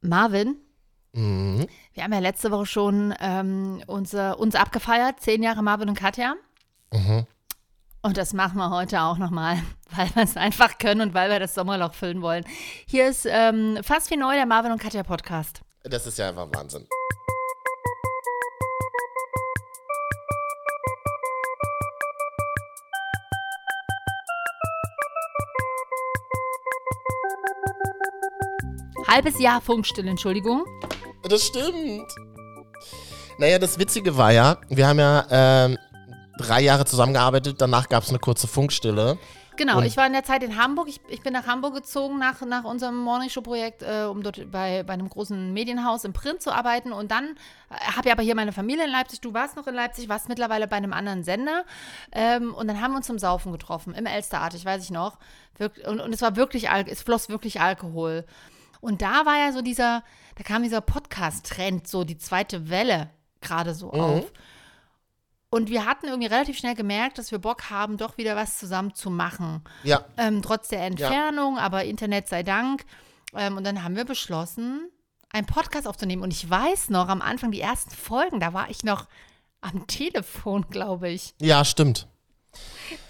Marvin, Mhm. wir haben ja letzte Woche schon ähm, unser, uns abgefeiert, zehn Jahre Marvin und Katja. Mhm. Und das machen wir heute auch nochmal, weil wir es einfach können und weil wir das Sommerloch füllen wollen. Hier ist ähm, fast wie neu der Marvin und Katja Podcast. Das ist ja einfach Wahnsinn. Halbes Jahr Funkstill, Entschuldigung. Das stimmt. Naja, das Witzige war ja, wir haben ja ähm, drei Jahre zusammengearbeitet, danach gab es eine kurze Funkstille. Genau, Und- ich war in der Zeit in Hamburg. Ich, ich bin nach Hamburg gezogen nach, nach unserem Morningshow-Projekt, äh, um dort bei, bei einem großen Medienhaus im Print zu arbeiten. Und dann äh, habe ich aber hier meine Familie in Leipzig. Du warst noch in Leipzig, warst mittlerweile bei einem anderen Sender. Ähm, und dann haben wir uns zum Saufen getroffen, im Elsterartig, weiß ich noch. Wirk und, und es war wirklich, Al es floss wirklich Alkohol. Und da war ja so dieser, da kam dieser Podcast-Trend, so die zweite Welle gerade so auf. Und wir hatten irgendwie relativ schnell gemerkt, dass wir Bock haben, doch wieder was zusammen zu machen. Ja, Ähm, trotz der Entfernung, aber Internet sei Dank. Ähm, und dann haben wir beschlossen, einen Podcast aufzunehmen. Und ich weiß noch, am Anfang, die ersten Folgen, da war ich noch am Telefon, glaube ich. ja, stimmt.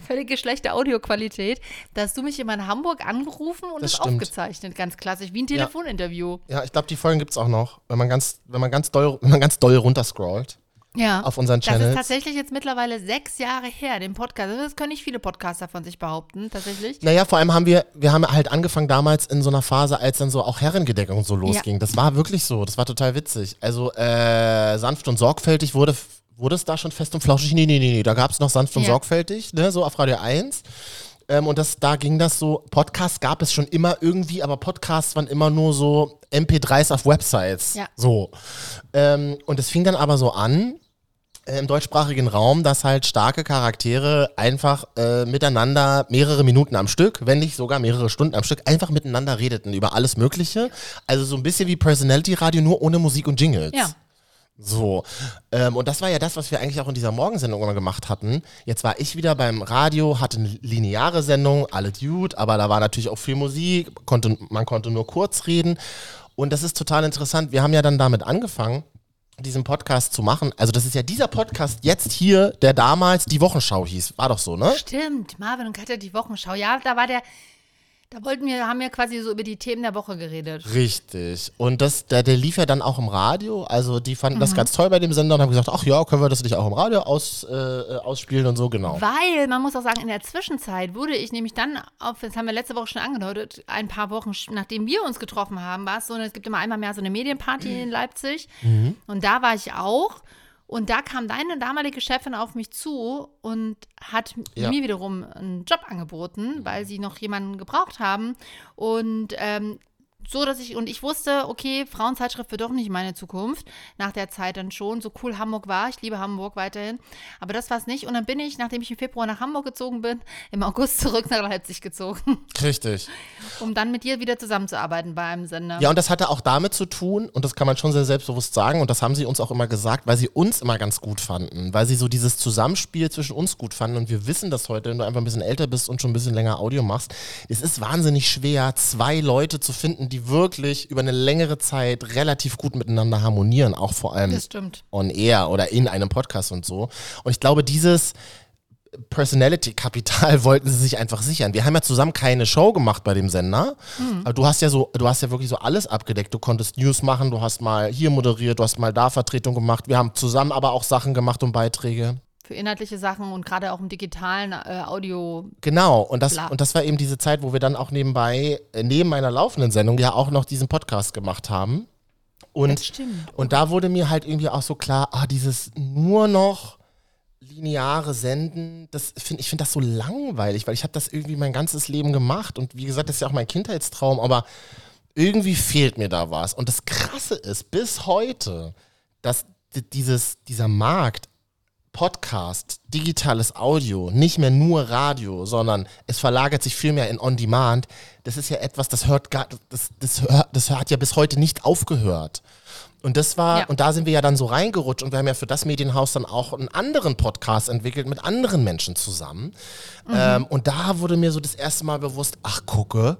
Völlige schlechte Audioqualität. Da hast du mich immer in Hamburg angerufen und Das es aufgezeichnet, ganz klassisch, wie ein Telefoninterview. Ja, ich glaube, die Folgen gibt es auch noch, wenn man ganz, wenn man ganz doll, wenn man ganz doll runterscrollt Ja. auf unseren das ist tatsächlich jetzt mittlerweile sechs Jahre her, den Podcast. Das können nicht viele Podcaster von sich behaupten, tatsächlich. Naja, vor allem haben wir, wir haben halt angefangen damals in so einer Phase, als dann so auch Herrengedeckung so losging. Das war wirklich so, das war total witzig. Also äh, sanft und sorgfältig wurde, wurde es da schon fest und flauschig? Nee, nee, nee, nee, da gab es noch sanft und Ja. sorgfältig, ne, so auf Radio 1. Ähm, und das, da ging das so, Podcasts gab es schon immer irgendwie, aber Podcasts waren immer nur so MP3s auf Websites. Ja. So. Ähm, und es fing dann aber so an, äh, im deutschsprachigen Raum, dass halt starke Charaktere einfach äh, miteinander mehrere Minuten am Stück, wenn nicht sogar mehrere Stunden am Stück, einfach miteinander redeten über alles Mögliche. Also so ein bisschen wie Personality Radio, nur ohne Musik und Jingles. Ja. So. Ähm, und das war ja das, was wir eigentlich auch in dieser Morgensendung immer gemacht hatten. Jetzt war ich wieder beim Radio, hatte eine lineare Sendung, alle Dude, aber da war natürlich auch viel Musik, konnte, man konnte nur kurz reden. Und das ist total interessant. Wir haben ja dann damit angefangen, diesen Podcast zu machen. Also das ist ja dieser Podcast jetzt hier, der damals die Wochenschau hieß. War doch so, ne? Stimmt, Marvin und Katja, die Wochenschau. Ja, da war der, da wollten wir, haben wir quasi so über die Themen der Woche geredet. Richtig. Und das, der, der lief ja dann auch im Radio. Also die fanden Mhm. das ganz toll bei dem Sender und haben gesagt, ach ja, können wir das nicht auch im Radio aus, äh, äh, ausspielen und so, genau. Weil, man muss auch sagen, in der Zwischenzeit wurde ich nämlich dann, auf, das haben wir letzte Woche schon angedeutet, ein paar Wochen, nachdem wir uns getroffen haben, war es so, es gibt immer einmal mehr so eine Medienparty in Leipzig. Mhm. Und da war ich auch. Und da kam deine damalige Chefin auf mich zu und hat Ja. mir wiederum einen Job angeboten, weil sie noch jemanden gebraucht haben. Und ähm, so, dass ich, und ich wusste, okay, Frauenzeitschrift wird doch nicht meine Zukunft. Nach der Zeit dann schon. So cool Hamburg war. Ich liebe Hamburg weiterhin. Aber das war es nicht. Und dann bin ich, nachdem ich im Februar nach Hamburg gezogen bin, im August zurück nach Leipzig gezogen, Richtig. um dann mit dir wieder zusammenzuarbeiten bei einem Sender. Ja, und das hatte auch damit zu tun, und das kann man schon sehr selbstbewusst sagen, und das haben sie uns auch immer gesagt, weil sie uns immer ganz gut fanden, weil sie so dieses Zusammenspiel zwischen uns gut fanden. Und wir wissen das heute, wenn du einfach ein bisschen älter bist und schon ein bisschen länger Audio machst. Es ist wahnsinnig schwer, zwei Leute zu finden, die wirklich über eine längere Zeit relativ gut miteinander harmonieren, auch vor allem on air oder in einem Podcast und so. Und ich glaube, dieses Personality-Kapital wollten sie sich einfach sichern. Wir haben ja zusammen keine Show gemacht bei dem Sender. Aber du hast ja so, du hast ja wirklich so alles abgedeckt. Du konntest News machen, du hast mal hier moderiert, du hast mal da Vertretung gemacht. Wir haben zusammen aber auch Sachen gemacht und Beiträge. Für inhaltliche Sachen und gerade auch im digitalen äh, Audio. Genau, und das, Bla. und das war eben diese Zeit, wo wir dann auch nebenbei, äh, neben meiner laufenden Sendung, ja auch noch diesen Podcast gemacht haben. Und stimmt. Und da wurde mir halt irgendwie auch so klar, ah, dieses nur noch lineare Senden, das find, ich finde das so langweilig, weil ich habe das irgendwie mein ganzes Leben gemacht und wie gesagt, das ist ja auch mein Kindheitstraum, aber irgendwie fehlt mir da was. Und das Krasse ist, bis heute, dass di- dieses, dieser Markt Podcast, digitales Audio, nicht mehr nur Radio, sondern es verlagert sich viel mehr in On-Demand. Das ist ja etwas, das hört gar, das, das, hört, das hat ja bis heute nicht aufgehört. Und das war, Ja. und da sind wir ja dann so reingerutscht und wir haben ja für das Medienhaus dann auch einen anderen Podcast entwickelt mit anderen Menschen zusammen. Ähm, und da wurde mir so das erste Mal bewusst, ach gucke,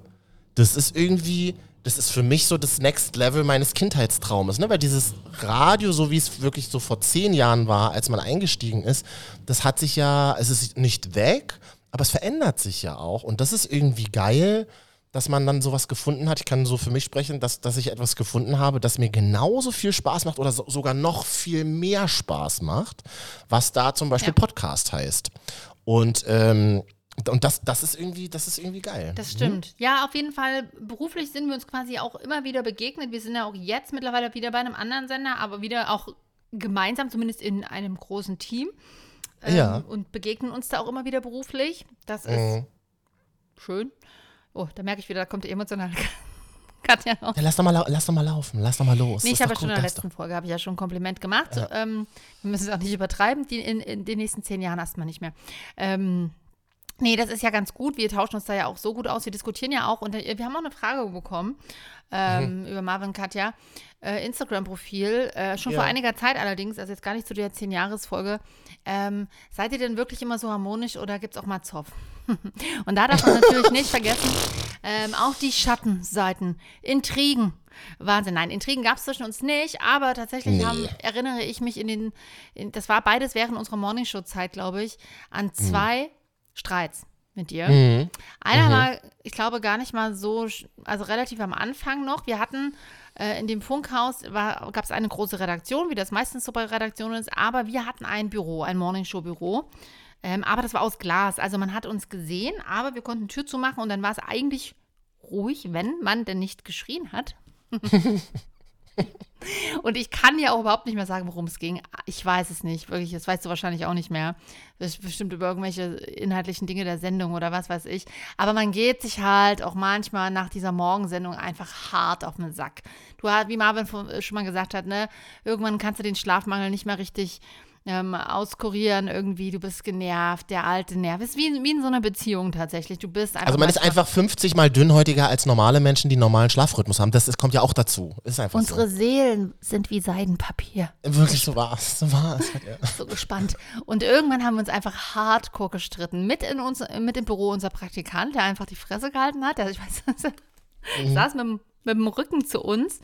das ist irgendwie das ist für mich so das Next Level meines Kindheitstraumes, ne? Weil dieses Radio, so wie es wirklich so vor zehn Jahren war, als man eingestiegen ist, das hat sich ja, es ist nicht weg, aber es verändert sich ja auch. Und das ist irgendwie geil, dass man dann sowas gefunden hat. Ich kann so für mich sprechen, dass, dass ich etwas gefunden habe, das mir genauso viel Spaß macht oder so, sogar noch viel mehr Spaß macht, was da zum Beispiel ja. Podcast heißt. Und ähm, und das, das ist irgendwie, das ist irgendwie geil. Das stimmt. Mhm. Ja, auf jeden Fall. Beruflich sind wir uns quasi auch immer wieder begegnet. Wir sind ja auch jetzt mittlerweile wieder bei einem anderen Sender, aber wieder auch gemeinsam, zumindest in einem großen Team. Ähm, ja. Und begegnen uns da auch immer wieder beruflich. Das ist mhm. schön. Oh, da merke ich wieder, da kommt die emotionale Katja noch. Ja, lass doch, mal, lass doch mal laufen, lass doch mal los. Nee, ich habe ja schon in der letzten doch. Folge, habe ich ja schon ein Kompliment gemacht. Ja. Ähm, wir müssen es auch nicht übertreiben, die, in, in, den nächsten zehn Jahren erstmal nicht mehr. Ähm, Nee, das ist ja ganz gut. Wir tauschen uns da ja auch so gut aus. Wir diskutieren ja auch. Und äh, wir haben auch eine Frage bekommen ähm, mhm. über Marvin Katja. Äh, Instagram-Profil, äh, schon ja. vor einiger Zeit allerdings, also jetzt gar nicht zu der 10-Jahres-Folge. Ähm, seid ihr denn wirklich immer so harmonisch oder gibt es auch mal Zoff? und da darf man natürlich nicht vergessen, ähm, auch die Schattenseiten, Intrigen. Wahnsinn, nein, Intrigen gab es zwischen uns nicht, aber tatsächlich nee. haben, erinnere ich mich in den, in, das war beides während unserer Morningshow-Zeit, glaube ich, an mhm. zwei mhm Streits mit dir. Mhm. Einer mhm. war, ich glaube, gar nicht mal so, also relativ am Anfang noch. Wir hatten äh, in dem Funkhaus, gab es eine große Redaktion, wie das meistens so bei Redaktionen ist, aber wir hatten ein Büro, ein Morningshow-Büro. Ähm, aber das war aus Glas. Also man hat uns gesehen, aber wir konnten Tür zumachen und dann war es eigentlich ruhig, wenn man denn nicht geschrien hat. Und ich kann ja auch überhaupt nicht mehr sagen, worum es ging. Ich weiß es nicht, wirklich. Das weißt du wahrscheinlich auch nicht mehr. Bestimmt über irgendwelche inhaltlichen Dinge der Sendung oder was weiß ich. Aber man geht sich halt auch manchmal nach dieser Morgensendung einfach hart auf den Sack. Du hast, wie Marvin schon mal gesagt hat, ne, irgendwann kannst du den Schlafmangel nicht mehr richtig ähm, auskurieren irgendwie, du bist genervt, der alte Nerv. Ist wie, wie in so einer Beziehung tatsächlich. Du bist einfach. Also man ist einfach 50 mal dünnhäutiger als normale Menschen, die normalen Schlafrhythmus haben. Das, das kommt ja auch dazu. Ist einfach Unsere so. Seelen sind wie Seidenpapier. Wirklich, so war es. So war es. Ja. So gespannt. Und irgendwann haben wir uns einfach hardcore gestritten. Mit, in uns, mit im Büro unser Praktikant, der einfach die Fresse gehalten hat. Der, ich weiß, mhm. saß mit dem mit dem Rücken zu uns,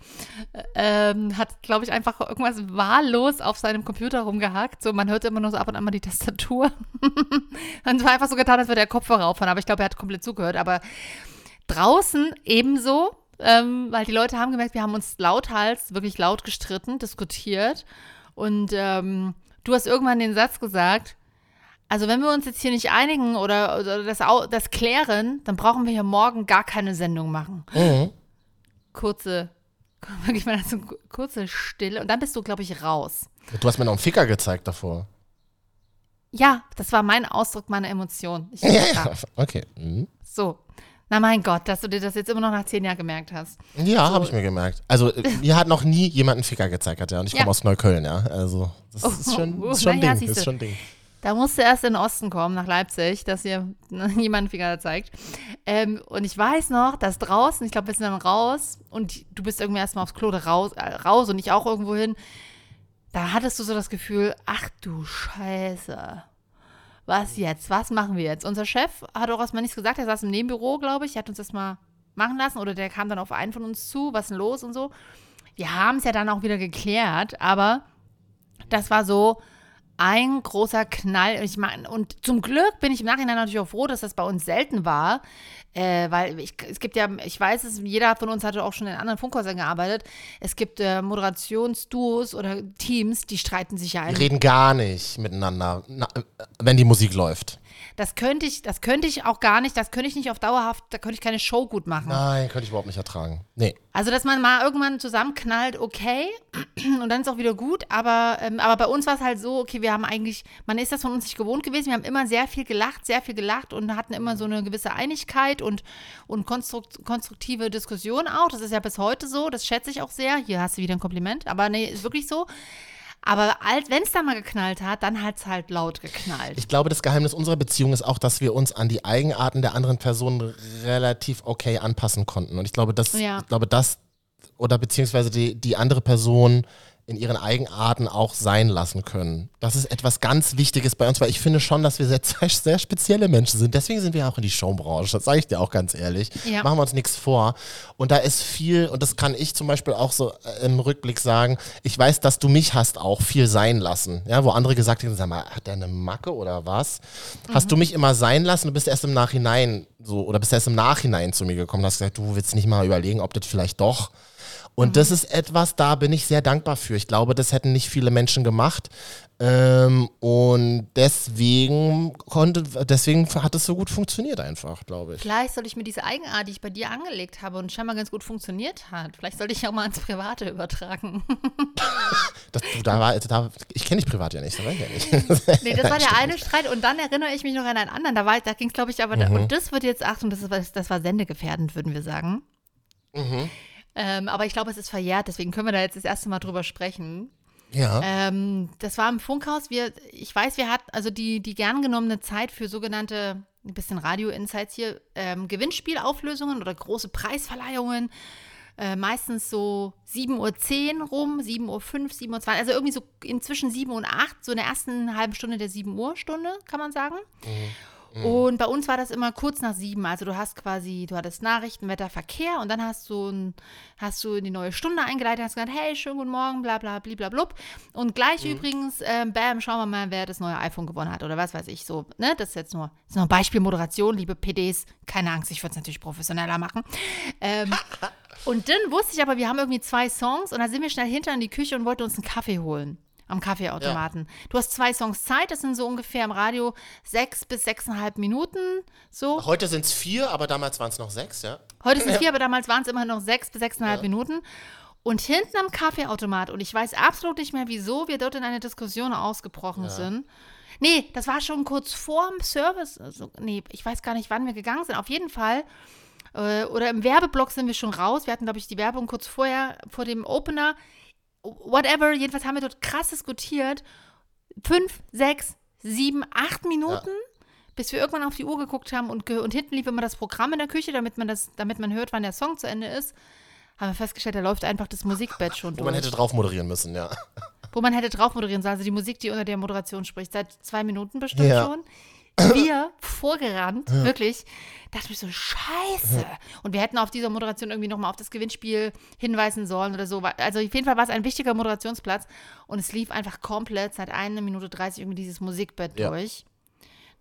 ähm, hat, glaube ich, einfach irgendwas wahllos auf seinem Computer rumgehackt. So, man hörte immer nur so ab und an mal die Tastatur. und es war einfach so getan, als würde der Kopfhörer aufhören. Aber ich glaube, er hat komplett zugehört. Aber draußen ebenso, ähm, weil die Leute haben gemerkt, wir haben uns lauthals, wirklich laut gestritten, diskutiert. Und ähm, du hast irgendwann den Satz gesagt, also wenn wir uns jetzt hier nicht einigen oder, oder das, das klären, dann brauchen wir hier morgen gar keine Sendung machen. Mhm kurze, wirklich mal so kurze Stille und dann bist du, glaube ich, raus. Du hast mir noch einen Ficker gezeigt davor. Ja, das war mein Ausdruck meiner Emotion. ja, ja, okay. Mhm. So. Na mein Gott, dass du dir das jetzt immer noch nach zehn Jahren gemerkt hast. Ja, so. habe ich mir gemerkt. Also mir hat noch nie jemand einen Ficker gezeigt, hat ja. Und ich komme ja. aus Neukölln, ja. Also das oh, ist schon, oh, ist schon Ding. Ja, ist schon Ding. Da musste erst in den Osten kommen, nach Leipzig, dass hier jemand Finger zeigt. Ähm, und ich weiß noch, dass draußen, ich glaube, wir sind dann raus und du bist irgendwie erstmal aufs Klo raus, äh, raus und ich auch irgendwo hin. Da hattest du so das Gefühl, ach du Scheiße. Was jetzt? Was machen wir jetzt? Unser Chef hat auch erstmal nichts gesagt. Er saß im Nebenbüro, glaube ich. Er hat uns das mal machen lassen oder der kam dann auf einen von uns zu. Was ist denn los und so. Wir haben es ja dann auch wieder geklärt, aber das war so, ein großer Knall. Ich meine, und zum Glück bin ich im Nachhinein natürlich auch froh, dass das bei uns selten war. Äh, weil ich, es gibt ja, ich weiß es, jeder von uns hatte auch schon in anderen Funkhäusern gearbeitet. Es gibt äh, Moderationsduos oder Teams, die streiten sich ja ein. Die reden gar nicht miteinander, na, wenn die Musik läuft. Das könnte ich, das könnte ich auch gar nicht, das könnte ich nicht auf dauerhaft, da könnte ich keine Show gut machen. Nein, könnte ich überhaupt nicht ertragen. Nee. Also, dass man mal irgendwann zusammenknallt, okay, und dann ist auch wieder gut, aber, ähm, aber bei uns war es halt so, okay, wir haben eigentlich, man ist das von uns nicht gewohnt gewesen, wir haben immer sehr viel gelacht, sehr viel gelacht und hatten immer so eine gewisse Einigkeit und, und konstrukt, konstruktive Diskussion auch. Das ist ja bis heute so, das schätze ich auch sehr. Hier hast du wieder ein Kompliment, aber nee, ist wirklich so. Aber wenn es dann mal geknallt hat, dann hat es halt laut geknallt. Ich glaube, das Geheimnis unserer Beziehung ist auch, dass wir uns an die Eigenarten der anderen Person relativ okay anpassen konnten. Und ich glaube, das, ja. ich glaube, das oder beziehungsweise die, die andere Person in ihren Eigenarten auch sein lassen können. Das ist etwas ganz Wichtiges bei uns, weil ich finde schon, dass wir sehr, sehr spezielle Menschen sind. Deswegen sind wir auch in die Showbranche, das sage ich dir auch ganz ehrlich. Ja. Machen wir uns nichts vor. Und da ist viel, und das kann ich zum Beispiel auch so äh, im Rückblick sagen, ich weiß, dass du mich hast auch viel sein lassen. Ja, wo andere gesagt haben, sag mal, hat der eine Macke oder was? Hast du mich immer sein lassen, du bist erst im Nachhinein so, oder bist erst im Nachhinein zu mir gekommen, hast gesagt, du willst nicht mal überlegen, ob das vielleicht doch und das ist etwas, da bin ich sehr dankbar für. Ich glaube, das hätten nicht viele Menschen gemacht. Ähm, und deswegen konnte, deswegen hat es so gut funktioniert einfach, glaube ich. Vielleicht soll ich mir diese Eigenart, die ich bei dir angelegt habe und scheinbar ganz gut funktioniert hat, vielleicht sollte ich auch mal ins Private übertragen. Das, du, da war, da, ich kenne dich privat ja nicht, das ich ja nicht. nee, das war der eine Streit und dann erinnere ich mich noch an einen anderen. Da, da ging es, glaube ich, aber, mhm. da, und das wird jetzt, Achtung, das, ist, das war sendegefährdend, würden wir sagen. Mhm. Ähm, aber ich glaube, es ist verjährt, deswegen können wir da jetzt das erste Mal drüber sprechen. Ja. Ähm, das war im Funkhaus. Wir, ich weiß, wir hatten also die, die gern genommene Zeit für sogenannte, ein bisschen Radio-Insights hier, ähm, Gewinnspielauflösungen oder große Preisverleihungen. Äh, meistens so 7.10 Uhr rum, 7.05 Uhr, 7.20 Uhr, also irgendwie so inzwischen 7 und 8, so in der ersten halben Stunde der 7 Uhr Stunde, kann man sagen. Mhm. Mhm. Und bei uns war das immer kurz nach sieben. Also du hast quasi, du hattest Nachrichten, Wetter, Verkehr und dann hast du, ein, hast du in die neue Stunde eingeleitet, hast gesagt, hey, schönen guten Morgen, bla bla blub. Und gleich mhm. übrigens, äh, bam, schauen wir mal, wer das neue iPhone gewonnen hat oder was weiß ich. So, ne? Das ist jetzt nur, das ist nur ein Beispiel Moderation, liebe PDs. Keine Angst, ich würde es natürlich professioneller machen. Ähm, und dann wusste ich aber, wir haben irgendwie zwei Songs und da sind wir schnell hinter in die Küche und wollten uns einen Kaffee holen am Kaffeeautomaten. Ja. Du hast zwei Songs Zeit, das sind so ungefähr im Radio sechs bis sechseinhalb Minuten. So. Heute sind es vier, aber damals waren es noch sechs, ja. Heute sind es vier, aber damals waren es immer noch sechs bis sechseinhalb ja. Minuten. Und hinten am Kaffeeautomat, und ich weiß absolut nicht mehr, wieso wir dort in eine Diskussion ausgebrochen ja. sind. Nee, das war schon kurz vor dem Service. Also, nee, ich weiß gar nicht, wann wir gegangen sind. Auf jeden Fall. Äh, oder im Werbeblock sind wir schon raus. Wir hatten, glaube ich, die Werbung kurz vorher, vor dem Opener whatever, jedenfalls haben wir dort krass diskutiert. Fünf, sechs, sieben, acht Minuten, ja. bis wir irgendwann auf die Uhr geguckt haben und, und hinten lief immer das Programm in der Küche, damit man, das, damit man hört, wann der Song zu Ende ist. Haben wir festgestellt, da läuft einfach das Musikbett schon Wo durch. man hätte drauf moderieren müssen, ja. Wo man hätte drauf moderieren sollen. Also die Musik, die unter der Moderation spricht, seit zwei Minuten bestimmt ja. schon wir vorgerannt, ja. wirklich. Dachte ich so, scheiße. Ja. Und wir hätten auf dieser Moderation irgendwie nochmal auf das Gewinnspiel hinweisen sollen oder so. Also auf jeden Fall war es ein wichtiger Moderationsplatz. Und es lief einfach komplett seit einer Minute 30 irgendwie dieses Musikbett ja. durch.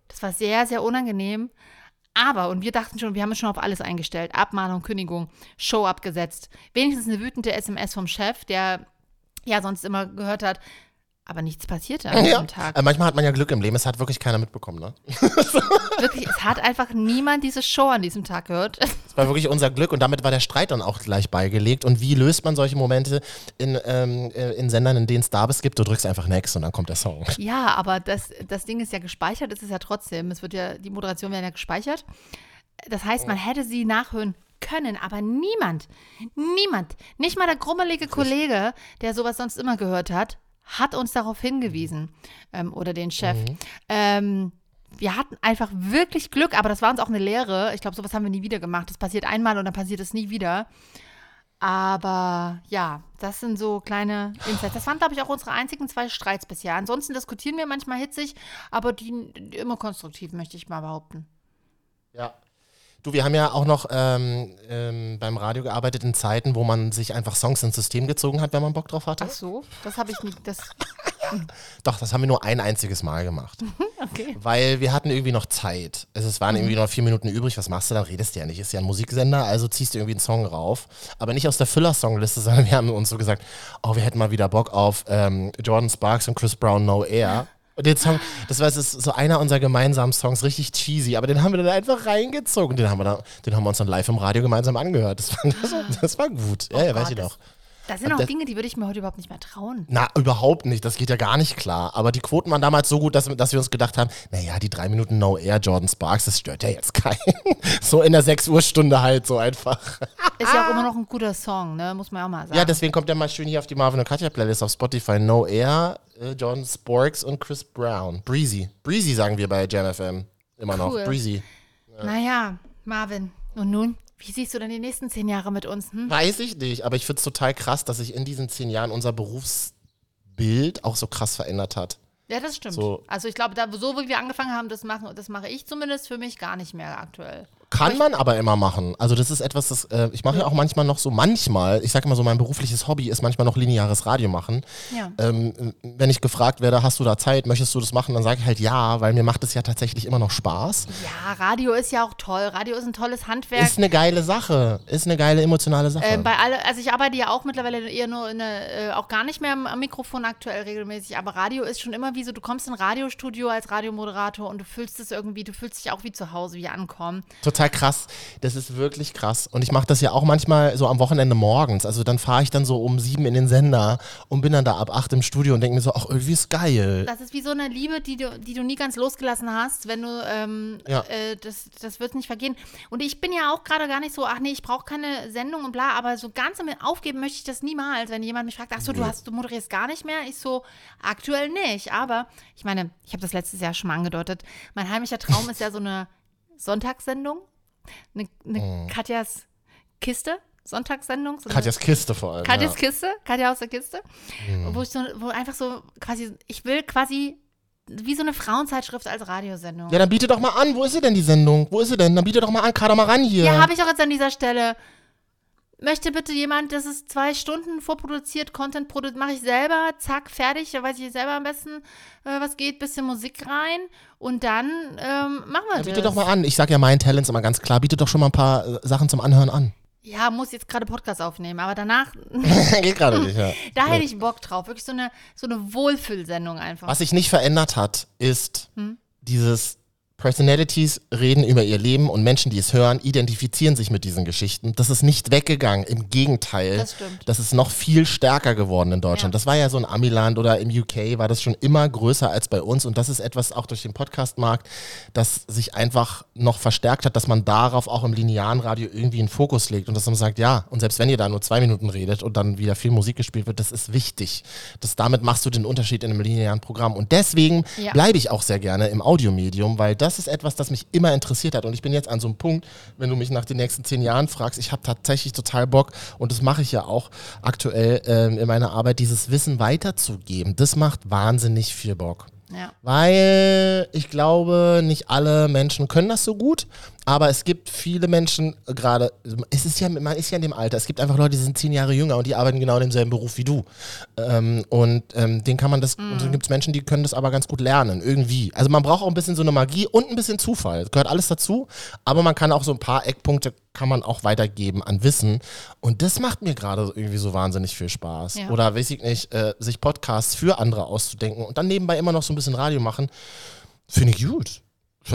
Das war sehr, sehr unangenehm. Aber, und wir dachten schon, wir haben es schon auf alles eingestellt. Abmahnung, Kündigung, Show abgesetzt. Wenigstens eine wütende SMS vom Chef, der ja sonst immer gehört hat, aber nichts passierte an ja. diesem Tag. Äh, manchmal hat man ja Glück im Leben, es hat wirklich keiner mitbekommen, ne? wirklich, es hat einfach niemand diese Show an diesem Tag gehört. Es war wirklich unser Glück und damit war der Streit dann auch gleich beigelegt. Und wie löst man solche Momente in, ähm, äh, in Sendern, in denen es Starbus gibt? Du drückst einfach Next und dann kommt der Song. Ja, aber das, das Ding ist ja gespeichert, ist es ja trotzdem. Es wird ja, die Moderation werden ja gespeichert. Das heißt, man hätte sie nachhören können, aber niemand, niemand, nicht mal der grummelige Kollege, der sowas sonst immer gehört hat, hat uns darauf hingewiesen ähm, oder den Chef. Mhm. Ähm, wir hatten einfach wirklich Glück, aber das war uns auch eine Lehre. Ich glaube, sowas haben wir nie wieder gemacht. Das passiert einmal und dann passiert es nie wieder. Aber ja, das sind so kleine Insights. Das waren, glaube ich, auch unsere einzigen zwei Streits bisher. Ansonsten diskutieren wir manchmal hitzig, aber die immer konstruktiv, möchte ich mal behaupten. Ja. Du, wir haben ja auch noch ähm, ähm, beim Radio gearbeitet in Zeiten, wo man sich einfach Songs ins System gezogen hat, wenn man Bock drauf hatte. Ach so, das habe ich nicht. Das Doch, das haben wir nur ein einziges Mal gemacht. okay. Weil wir hatten irgendwie noch Zeit. Es waren mhm. irgendwie noch vier Minuten übrig. Was machst du? Dann redest du ja nicht. Ist ja ein Musiksender, also ziehst du irgendwie einen Song rauf. Aber nicht aus der Füller-Songliste, sondern wir haben uns so gesagt, oh, wir hätten mal wieder Bock auf ähm, Jordan Sparks und Chris Brown No Air. Und den Song, das war so einer unserer gemeinsamen Songs, richtig cheesy, aber den haben wir dann einfach reingezogen. Den haben wir, dann, den haben wir uns dann live im Radio gemeinsam angehört. Das war, das, das war gut. Oh ja, ja, weiß ich noch. Das sind auch Dinge, die würde ich mir heute überhaupt nicht mehr trauen. Na, überhaupt nicht. Das geht ja gar nicht klar. Aber die Quoten waren damals so gut, dass, dass wir uns gedacht haben, naja, die drei Minuten No Air Jordan Sparks, das stört ja jetzt keinen. so in der 6 Uhr Stunde halt so einfach. Ist ja auch immer noch ein guter Song, ne? Muss man auch mal sagen. Ja, deswegen kommt der mal schön hier auf die Marvin und Katja Playlist auf Spotify. No Air, äh, Jordan Sparks und Chris Brown. Breezy. Breezy sagen wir bei Jam FM. Immer cool. noch. Breezy. Ja. Naja, Marvin. Und nun? Wie siehst du denn die nächsten zehn Jahre mit uns? Hm? Weiß ich nicht, aber ich finde es total krass, dass sich in diesen zehn Jahren unser Berufs Bild auch so krass verändert hat. Ja, das stimmt. So. Also ich glaube, da, so wie wir angefangen haben, das, machen, das mache ich zumindest für mich gar nicht mehr aktuell. Kann man aber immer machen. Also das ist etwas, das äh, ich mache ja auch manchmal noch so, manchmal, ich sage immer so, mein berufliches Hobby ist manchmal noch lineares Radio machen. Ja. Ähm, wenn ich gefragt werde, hast du da Zeit, möchtest du das machen, dann sage ich halt ja, weil mir macht es ja tatsächlich immer noch Spaß. Ja, Radio ist ja auch toll. Radio ist ein tolles Handwerk. Ist eine geile Sache, ist eine geile emotionale Sache. Ähm, bei alle, also ich arbeite ja auch mittlerweile eher nur in eine, äh, auch gar nicht mehr am, am Mikrofon aktuell regelmäßig, aber Radio ist schon immer wie so, du kommst in ein Radiostudio als Radiomoderator und du fühlst es irgendwie, du fühlst dich auch wie zu Hause, wie ankommen. Total krass. Das ist wirklich krass. Und ich mache das ja auch manchmal so am Wochenende morgens. Also dann fahre ich dann so um sieben in den Sender und bin dann da ab acht im Studio und denke mir so, ach, irgendwie ist geil. Das ist wie so eine Liebe, die du, die du nie ganz losgelassen hast, wenn du, ähm, Ja. äh, das, das wird nicht vergehen. Und ich bin ja auch gerade gar nicht so, ach nee, ich brauche keine Sendung und bla, aber so ganz aufgeben möchte ich das niemals, wenn jemand mich fragt, ach so, du hast, du moderierst gar nicht mehr. Ich so, aktuell nicht. Aber ich meine, ich habe das letztes Jahr schon mal angedeutet. Mein heimlicher Traum ist ja so eine Sonntagssendung, eine, eine Katjas Kiste. Sonntagssendung. So Katjas Kiste vor allem. Katjas ja. Kiste, Katja aus der Kiste, Mhm. wo ich so, wo einfach so quasi, ich will quasi wie so eine Frauenzeitschrift als Radiosendung. ja, dann biete doch mal an. Wo ist sie denn, die Sendung? Wo ist sie denn? Dann biete doch mal an. Kader mal ran hier. Ja, habe ich auch jetzt an dieser Stelle. Möchte bitte jemand, das ist zwei Stunden vorproduziert, Content produziert, mache ich selber, zack, fertig, da weiß ich selber am besten, äh, was geht, bisschen Musik rein und dann ähm, machen wir Ja, das. biete doch mal an. Ich sag ja meinen Talents immer ganz klar. Biete doch schon mal ein paar äh, Sachen zum Anhören an. Ja, muss jetzt gerade Podcast aufnehmen, aber danach, Geht gerade nicht, ja. da hätte ich Bock drauf. Wirklich so eine, so eine Wohlfühlsendung einfach. Was sich nicht verändert hat, ist Hm? dieses Personalities reden über ihr Leben und Menschen, die es hören, identifizieren sich mit diesen Geschichten. Das ist nicht weggegangen. Im Gegenteil. Das stimmt. Das ist noch viel stärker geworden in Deutschland. Ja. Das war ja so ein Amiland oder im UK war das schon immer größer als bei uns. Und das ist etwas auch durch den Podcastmarkt, das sich einfach noch verstärkt hat, dass man darauf auch im linearen Radio irgendwie einen Fokus legt und dass man sagt, ja, und selbst wenn ihr da nur zwei Minuten redet und dann wieder viel Musik gespielt wird, das ist wichtig. Das, damit machst du den Unterschied in einem linearen Programm. Und deswegen Ja. bleibe ich auch sehr gerne im Audiomedium, weil das ist etwas, das mich immer interessiert hat. Und ich bin jetzt an so einem Punkt, wenn du mich nach den nächsten zehn Jahren fragst, ich habe tatsächlich total Bock und das mache ich ja auch aktuell ähm, in meiner Arbeit, dieses Wissen weiterzugeben. Das macht wahnsinnig viel Bock. Ja. Weil ich glaube, nicht alle Menschen können das so gut, aber es gibt viele Menschen, äh, gerade, es ist ja, man ist ja in dem Alter, es gibt einfach Leute, die sind zehn Jahre jünger und die arbeiten genau in demselben Beruf wie du. Ähm, und ähm, den kann man das, und dann gibt es Menschen, die können das aber ganz gut lernen, irgendwie. Also man braucht auch ein bisschen so eine Magie und ein bisschen Zufall. Das gehört alles dazu, aber man kann auch so ein paar Eckpunkte kann man auch weitergeben an Wissen. Und das macht mir gerade irgendwie so wahnsinnig viel Spaß. Ja. Oder weiß ich nicht, äh, sich Podcasts für andere auszudenken und dann nebenbei immer noch so ein bisschen Radio machen, finde ich gut.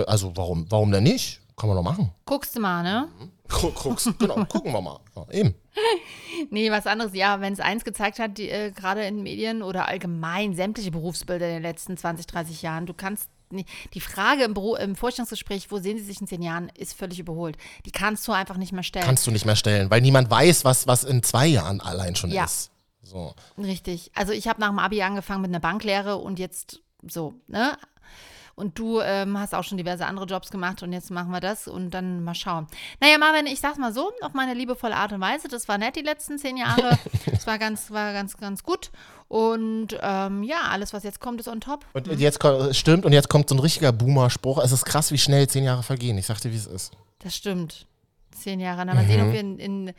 Also warum, warum denn nicht? Kann man doch machen. Guckst du mal, ne? Guck, guck's, genau, gucken wir mal. Ja, eben. Nee, was anderes. Ja, wenn es eins gezeigt hat, die, äh, gerade in Medien oder allgemein sämtliche Berufsbilder in den letzten 20, 30 Jahren, du kannst nicht, die Frage im, Büro, im Vorstellungsgespräch, wo sehen Sie sich in zehn Jahren, ist völlig überholt. Die kannst du einfach nicht mehr stellen. Kannst du nicht mehr stellen, weil niemand weiß, was, was in zwei Jahren allein schon Ja. ist. So. Richtig. Also ich habe nach dem Abi angefangen mit einer Banklehre und jetzt so, ne? Und du ähm, hast auch schon diverse andere Jobs gemacht und jetzt machen wir das und dann mal schauen. Naja, Marvin, ich sag's mal so, auf meine liebevolle Art und Weise. Das war nett die letzten zehn Jahre. Das war ganz, war ganz, ganz gut. Und ähm, ja, alles, was jetzt kommt, ist on top. Und jetzt ko- stimmt, und jetzt kommt so ein richtiger Boomer-Spruch. Es ist krass, wie schnell zehn Jahre vergehen. Ich sagte, wie es ist. Das stimmt. Zehn Jahre. Na, mal sehen, Mhm. ob wir in, in,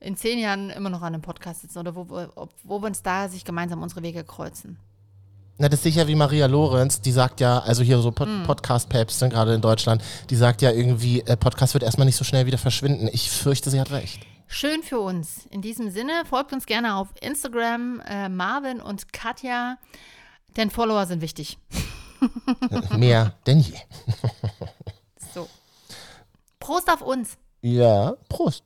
in zehn Jahren immer noch an einem Podcast sitzen oder wo, wo, ob, wo wir uns da sich gemeinsam unsere Wege kreuzen. Na, das ist sicher wie Maria Lorenz, die sagt ja, also hier so Pod Hm. Podcast-Päpstin, gerade in Deutschland, die sagt ja irgendwie, äh, Podcast wird erstmal nicht so schnell wieder verschwinden. Ich fürchte, sie hat recht. Schön für uns. In diesem Sinne, folgt uns gerne auf Instagram, äh, Marvin und Katja, denn Follower sind wichtig. Mehr denn je. So. Prost auf uns. Ja, Prost.